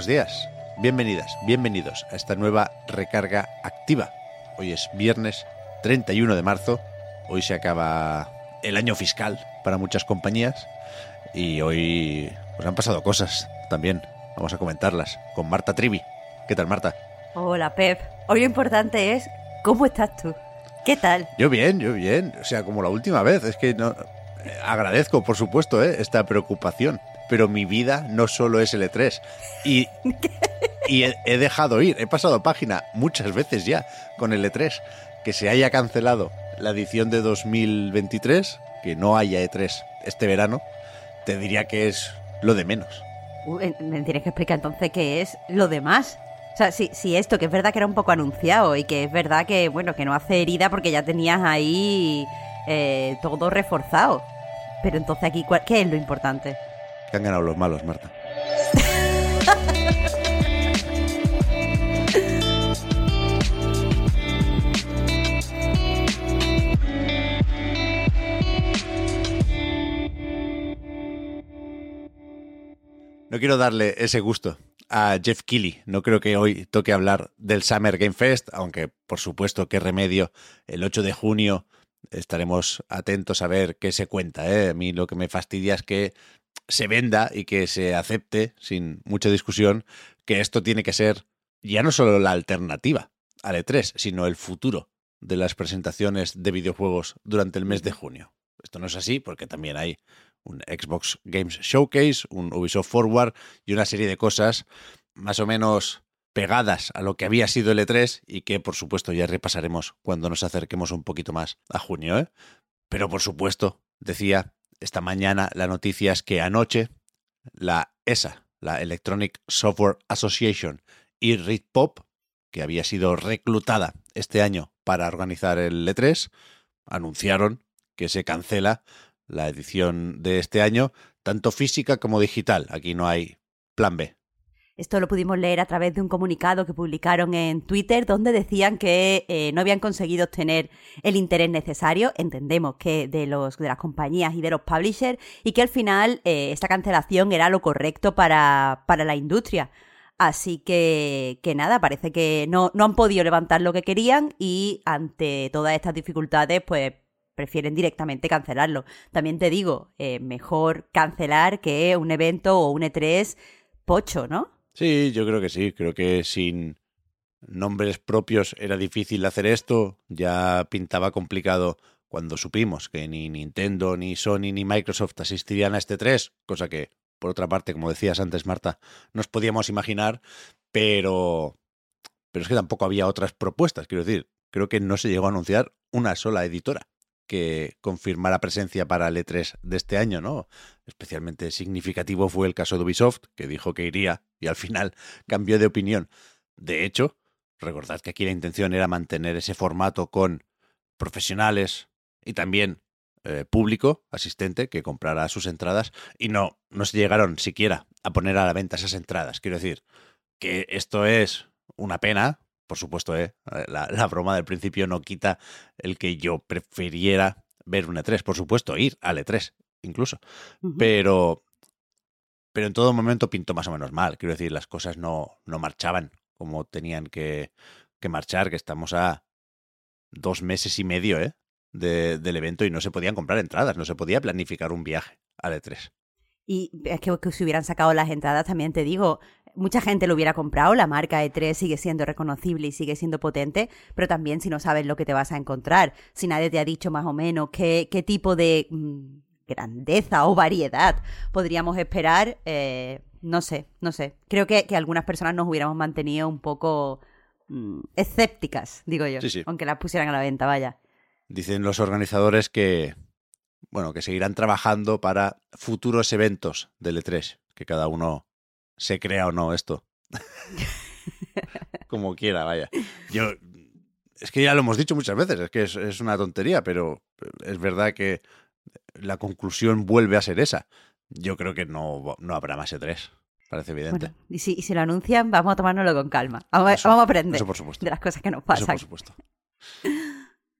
Buenos días, bienvenidas, bienvenidos a esta nueva recarga activa. Hoy es viernes 31 de marzo, hoy se acaba el año fiscal para muchas compañías y hoy pues han pasado cosas también. Vamos a comentarlas con Marta Trivi. ¿Qué tal, Marta? Hola, Pep. Hoy lo importante es cómo estás tú. ¿Qué tal? Yo bien, yo bien. O sea, como la última vez. Es que no eh, agradezco, por supuesto, ¿eh? esta preocupación. Pero mi vida no solo es L3. Y, y he, dejado ir. He pasado página muchas veces ya con L3. Que se haya cancelado la edición de 2023, que no haya E3 este verano, te diría que es lo de menos. Uy, me tienes que explicar entonces qué es lo demás. O sea, si, si esto, que es verdad que era un poco anunciado y que es verdad que, bueno, que no hace herida porque ya tenías ahí eh, todo reforzado. Pero entonces aquí, ¿cuál- ¿qué es lo importante? Que han ganado los malos, Marta. No quiero darle ese gusto a Jeff Keighley. No creo que hoy toque hablar del Summer Game Fest, aunque por supuesto qué remedio. El 8 de junio estaremos atentos a ver qué se cuenta. ¿eh? A mí lo que me fastidia es que se venda y que se acepte, sin mucha discusión, que esto tiene que ser ya no solo la alternativa al E3, sino el futuro de las presentaciones de videojuegos durante el mes de junio. Esto no es así porque también hay un Xbox Games Showcase, un Ubisoft Forward y una serie de cosas más o menos pegadas a lo que había sido el E3 y que por supuesto ya repasaremos cuando nos acerquemos un poquito más a junio. ¿eh? Pero por supuesto, decía esta mañana la noticia es que anoche la ESA, la Electronic Software Association y Ritpop, que había sido reclutada este año para organizar el E3, anunciaron que se cancela la edición de este año, tanto física como digital. Aquí no hay plan B. Esto lo pudimos leer a través de un comunicado que publicaron en Twitter donde decían que eh, no habían conseguido obtener el interés necesario, entendemos que de, los, de las compañías y de los publishers, y que al final eh, esta cancelación era lo correcto para, para la industria. Así que, que nada, parece que no, no han podido levantar lo que querían y ante todas estas dificultades, pues prefieren directamente cancelarlo. También te digo, eh, mejor cancelar que un evento o un E3 pocho, ¿no? Sí, yo creo que sí. Creo que sin nombres propios era difícil hacer esto. Ya pintaba complicado cuando supimos que ni Nintendo, ni Sony, ni Microsoft asistirían a este 3, cosa que, por otra parte, como decías antes, Marta, nos podíamos imaginar, pero, pero es que tampoco había otras propuestas. Quiero decir, creo que no se llegó a anunciar una sola editora que confirmara presencia para el E3 de este año, ¿no? Especialmente significativo fue el caso de Ubisoft, que dijo que iría y al final cambió de opinión. De hecho, recordad que aquí la intención era mantener ese formato con profesionales y también eh, público asistente que comprara sus entradas y no, no se llegaron siquiera a poner a la venta esas entradas. Quiero decir que esto es una pena, por supuesto, ¿eh? la, la, broma del principio no quita el que yo prefiriera ver un E3, por supuesto, ir al E3 incluso. Uh -huh. Pero, pero en todo momento pintó más o menos mal. Quiero decir, las cosas no, no marchaban como tenían que, que, marchar, que estamos a dos meses y medio ¿eh? de, del evento y no se podían comprar entradas, no se podía planificar un viaje al E3. Y es que, que si hubieran sacado las entradas, también te digo, mucha gente lo hubiera comprado, la marca E3 sigue siendo reconocible y sigue siendo potente, pero también si no sabes lo que te vas a encontrar, si nadie te ha dicho más o menos qué, qué tipo de mmm, grandeza o variedad podríamos esperar, eh, no sé, no sé. Creo que, que, algunas personas nos hubiéramos mantenido un poco mmm, escépticas, digo yo, sí, sí. aunque las pusieran a la venta, vaya. Dicen los organizadores que bueno, que seguirán trabajando para futuros eventos del E3, que cada uno se crea o no esto. Como quiera, vaya. Yo, es que ya lo hemos dicho muchas veces, es que es, es una tontería, pero es verdad que la conclusión vuelve a ser esa. Yo creo que no, no habrá más E3. Parece evidente. Bueno, y, si, y si lo anuncian, vamos a tomárnoslo con calma. Vamos, a- Eso- vamos a aprender Eso por supuesto. de las cosas que nos Eso pasan. por supuesto.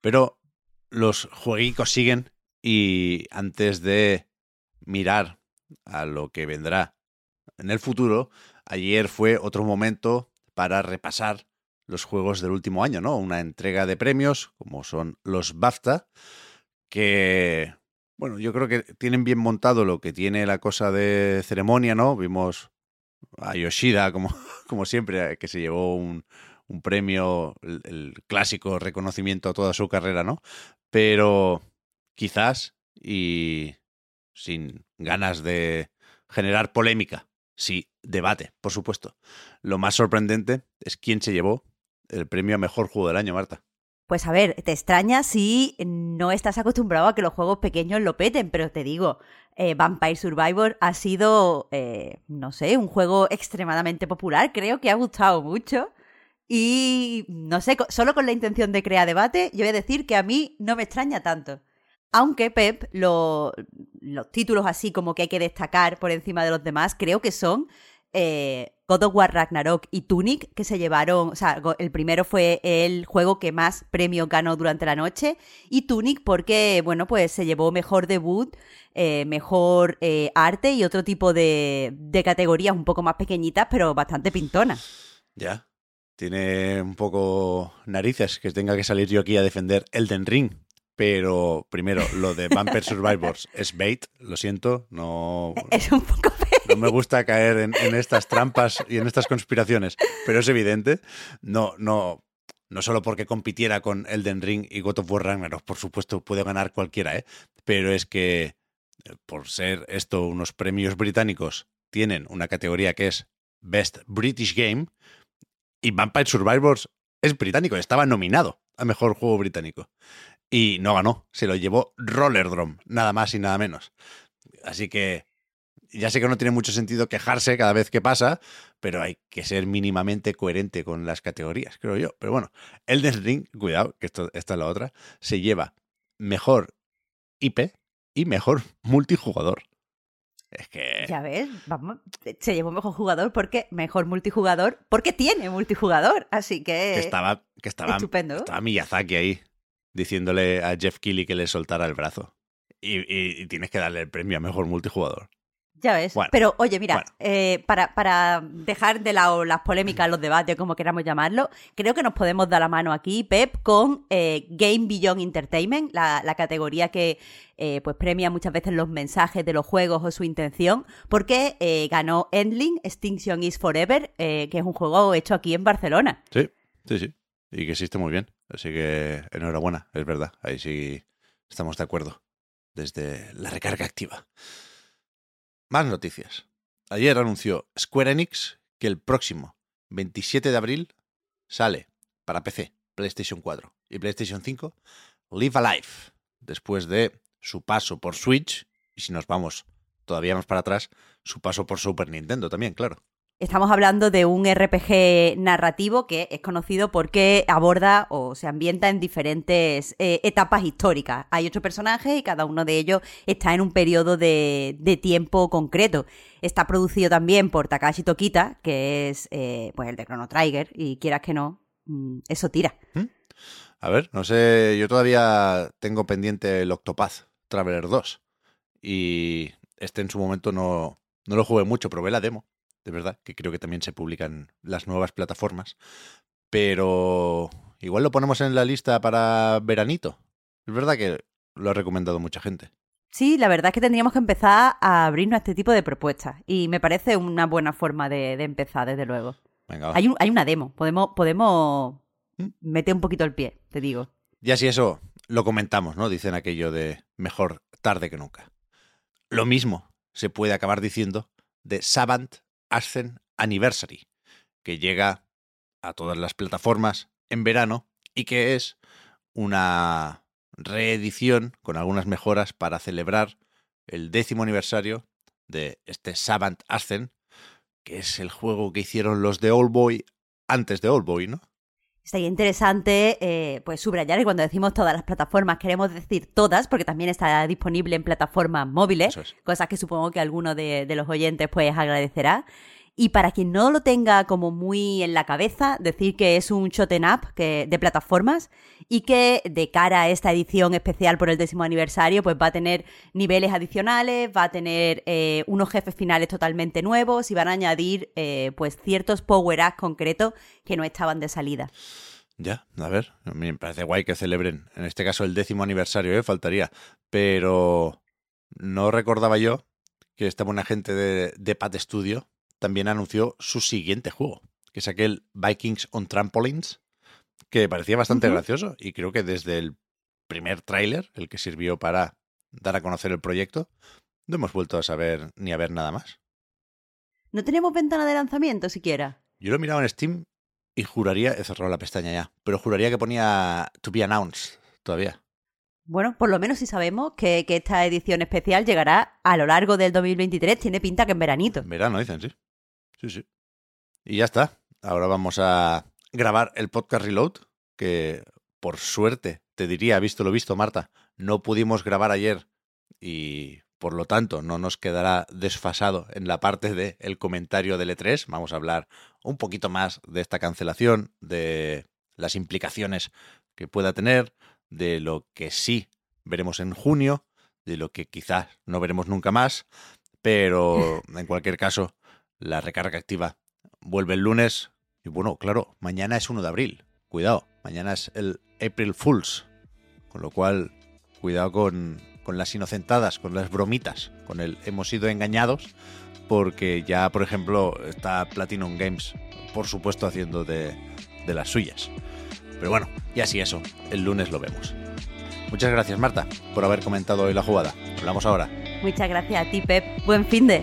Pero los jueguicos siguen y antes de mirar a lo que vendrá en el futuro, ayer fue otro momento para repasar los juegos del último año, ¿no? Una entrega de premios, como son los BAFTA, que, bueno, yo creo que tienen bien montado lo que tiene la cosa de ceremonia, ¿no? Vimos a Yoshida, como, como siempre, que se llevó un, un premio, el, el clásico reconocimiento a toda su carrera, ¿no? Pero quizás, y sin ganas de generar polémica, sí, debate, por supuesto. Lo más sorprendente es quién se llevó el premio a mejor juego del año, Marta. Pues a ver, te extraña si no estás acostumbrado a que los juegos pequeños lo peten, pero te digo, eh, Vampire Survivor ha sido, eh, no sé, un juego extremadamente popular, creo que ha gustado mucho. Y no sé, solo con la intención de crear debate, yo voy a decir que a mí no me extraña tanto. Aunque Pep, lo- los títulos así como que hay que destacar por encima de los demás, creo que son eh, God of War Ragnarok y Tunic, que se llevaron, o sea, el primero fue el juego que más premios ganó durante la noche, y Tunic porque, bueno, pues se llevó mejor debut, eh, mejor eh, arte y otro tipo de, de categorías un poco más pequeñitas, pero bastante pintonas. Ya. Tiene un poco narices que tenga que salir yo aquí a defender Elden Ring. Pero primero, lo de Vampire Survivors es bait, lo siento, no, Es un poco feo. no me gusta caer en, en estas trampas y en estas conspiraciones, pero es evidente, no, no, no solo porque compitiera con Elden Ring y God of War Ragnarok, por supuesto puede ganar cualquiera, ¿eh? pero es que eh, por ser esto unos premios británicos, tienen una categoría que es Best British Game y Vampire Survivors es británico, estaba nominado a Mejor Juego Británico y no ganó, se lo llevó Rollerdrome, nada más y nada menos. Así que ya sé que no tiene mucho sentido quejarse cada vez que pasa, pero hay que ser mínimamente coherente con las categorías, creo yo. Pero bueno, Elden Ring, cuidado, que esto, esta es la otra, se lleva mejor IP y mejor multijugador. Es que... Ya ves, vamos, se llevó mejor jugador porque mejor multijugador, porque tiene multijugador, así que, que estaba, que estaba, estupendo. estaba Miyazaki ahí diciéndole a Jeff Keighley que le soltara el brazo. Y, y- y tienes que darle el premio a mejor multijugador. Ya ves. Bueno, Pero oye, mira, bueno. eh, para, para dejar de lado las polémicas, los debates, como queramos llamarlo, creo que nos podemos dar la mano aquí, Pep, con eh, Game Beyond Entertainment, la, la categoría que eh, pues premia muchas veces los mensajes de los juegos o su intención, porque eh, ganó Endling, Extinction is Forever, que es un juego hecho aquí en Barcelona. Sí, sí, sí. Y que existe muy bien. Así que enhorabuena, es verdad. Ahí sí estamos de acuerdo. Desde la recarga activa. Más noticias. Ayer anunció Square Enix que el próximo 27 de abril sale para PC, PlayStation 4 y PlayStation 5 Live Alive. Después de su paso por Switch, y si nos vamos todavía más para atrás, su paso por Super Nintendo también, claro. Estamos hablando de un RPG narrativo que es conocido porque aborda o se ambienta en diferentes eh, etapas históricas. Hay ocho personajes y cada uno de ellos está en un periodo de, tiempo concreto. Está producido también por Takashi Tokita, que es eh, pues el de Chrono Trigger, y quieras que no, mm, eso tira. A ver, no sé, yo todavía tengo pendiente el Octopath Traveler 2 y este en su momento no, no lo jugué mucho, probé la demo, de verdad, que creo que también se publican las nuevas plataformas, pero igual lo ponemos en la lista para veranito. Es verdad que lo ha recomendado mucha gente. Sí, la verdad es que tendríamos que empezar a abrirnos a este tipo de propuestas y me parece una buena forma de, de empezar, desde luego. Venga. Hay, un- hay una demo, podemos, podemos ¿Mm? meter un poquito el pie, te digo. Ya si eso lo comentamos, ¿no? Dicen aquello de mejor tarde que nunca. Lo mismo se puede acabar diciendo de Savant Ascent Anniversary, que llega a todas las plataformas en verano y que es una reedición con algunas mejoras para celebrar el décimo aniversario de este Savant Ascent, que es el juego que hicieron los de Old Boy antes de Old Boy, ¿no? Estaría interesante eh, pues subrayar que cuando decimos todas las plataformas queremos decir todas, porque también está disponible en plataformas móviles, cosas que supongo que alguno de, de los oyentes pues agradecerá. Y para quien no lo tenga como muy en la cabeza, decir que es un shoten up de plataformas y que de cara a esta edición especial por el décimo aniversario, pues va a tener niveles adicionales, va a tener eh, unos jefes finales totalmente nuevos y van a añadir eh, pues ciertos power-ups concretos que no estaban de salida. Ya, a ver, me parece guay que celebren, en este caso el décimo aniversario, ¿eh? faltaría, pero no recordaba yo que esta buena gente de Pat Studio también anunció su siguiente juego, que es aquel Vikings on Trampolines, que parecía bastante gracioso y creo que desde el primer tráiler, el que sirvió para dar a conocer el proyecto, no hemos vuelto a saber ni a ver nada más. ¿No tenemos ventana de lanzamiento siquiera? Yo lo he mirado en Steam y juraría, he cerrado la pestaña ya, pero juraría que ponía to be announced todavía. Bueno, por lo menos si sabemos que, que, esta edición especial llegará a lo largo del 2023, tiene pinta que en veranito. En verano, dicen, sí. Sí, sí. Y ya está. Ahora vamos a grabar el podcast Reload, que por suerte, te diría, visto lo visto, Marta, no pudimos grabar ayer y por lo tanto no nos quedará desfasado en la parte del el comentario del E3. Vamos a hablar un poquito más de esta cancelación, de las implicaciones que pueda tener, de lo que sí veremos en junio, de lo que quizás no veremos nunca más, pero en cualquier caso la recarga activa vuelve el lunes. Y bueno, claro, mañana es 1 de abril. Cuidado, mañana es el April Fools. Con lo cual, cuidado con, con las inocentadas, con las bromitas, con el hemos sido engañados, porque ya, por ejemplo, está Platinum Games, por supuesto, haciendo de, de las suyas. Pero bueno, y así eso, el lunes lo vemos. Muchas gracias, Marta, por haber comentado hoy la jugada. Hablamos ahora. Muchas gracias a ti, Pep. Buen fin de.